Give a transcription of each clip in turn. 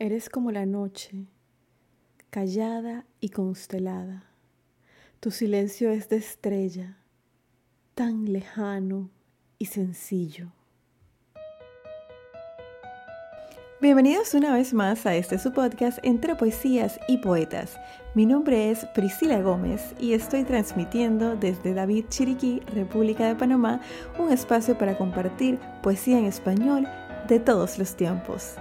Eres como la noche, callada y constelada. Tu silencio es de estrella, tan lejano y sencillo. Bienvenidos una vez más a este su podcast entre poesías y poetas. Mi nombre es Priscila Gómez y estoy transmitiendo desde David Chiriquí, República de Panamá, un espacio para compartir poesía en español de todos los tiempos.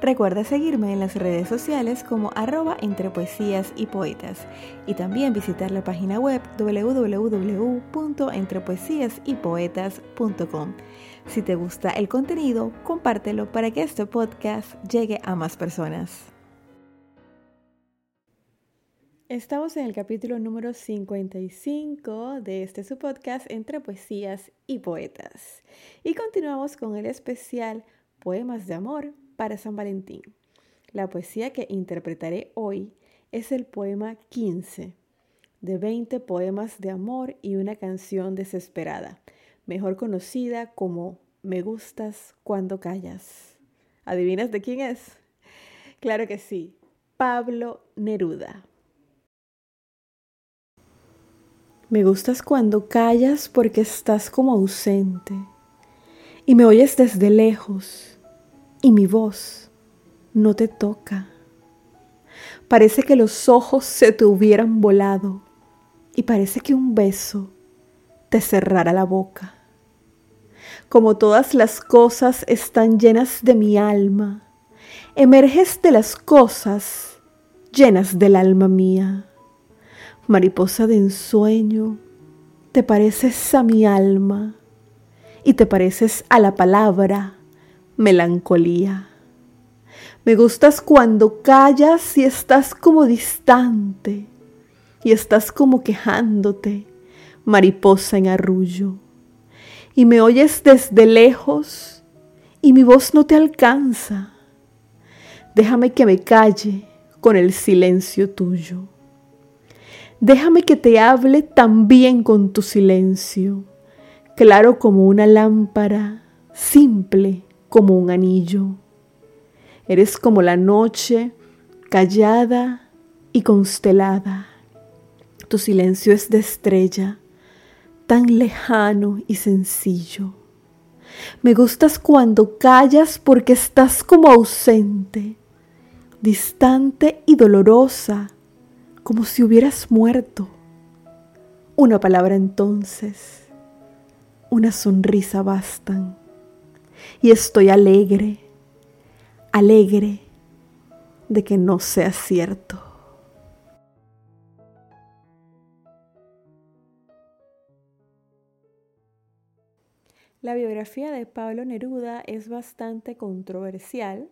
Recuerda seguirme en las redes sociales como arroba entre poesías y poetas y también visitar la página web www.entrepoesiasypoetas.com. Si te gusta el contenido, compártelo para que este podcast llegue a más personas. Estamos en el capítulo número 55 de este su podcast Entre Poesías y Poetas y continuamos con el especial Poemas de Amor para San Valentín. La poesía que interpretaré hoy es el poema 15 de 20 poemas de amor y una canción desesperada, mejor conocida como Me gustas cuando callas. ¿Adivinas de quién es? Claro que sí, Pablo Neruda. Me gustas cuando callas porque estás como ausente y me oyes desde lejos y mi voz no te toca. Parece que los ojos se te hubieran volado y parece que un beso te cerrara la boca. Como todas las cosas están llenas de mi alma, emerges de las cosas llenas del alma mía. Mariposa de ensueño, te pareces a mi alma y te pareces a la palabra melancolía. Me gustas cuando callas y estás como distante y estás como quejándote, mariposa en arrullo. Y me oyes desde lejos y mi voz no te alcanza. Déjame que me calle con el silencio tuyo. Déjame que te hable también con tu silencio, claro como una lámpara, simple como un anillo. Eres como la noche, callada y constelada. Tu silencio es de estrella, tan lejano y sencillo. Me gustas cuando callas porque estás como ausente, distante y dolorosa, como si hubieras muerto. Una palabra entonces, una sonrisa bastan y estoy alegre, alegre de que no sea cierto. La biografía de Pablo Neruda es bastante controversial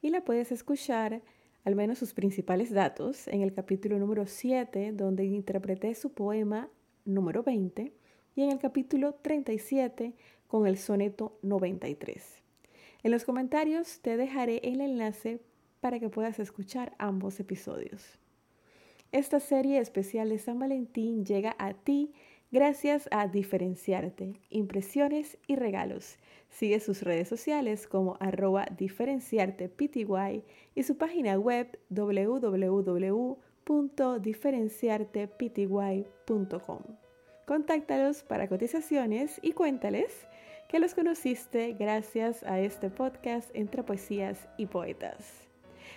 y la puedes escuchar, al menos sus principales datos, en el capítulo número 7, donde interpreté su poema número 20, y en el capítulo 37, con el soneto 93. En los comentarios te dejaré el enlace para que puedas escuchar ambos episodios. Esta serie especial de San Valentín llega a ti gracias a Diferenciarte, Impresiones y Regalos. Sigue sus redes sociales como arroba diferenciartepty y su página web www.diferenciartepty.com. Contáctalos para cotizaciones y cuéntales que los conociste gracias a este podcast entre poesías y poetas.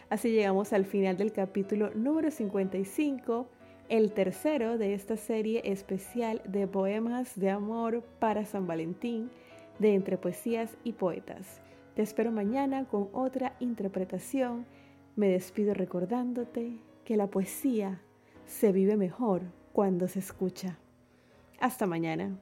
Así llegamos al final del capítulo número 55, el tercero de esta serie especial de poemas de amor para San Valentín de Entre Poesías y Poetas. Te espero mañana con otra interpretación. Me despido recordándote que la poesía se vive mejor cuando se escucha. Hasta mañana.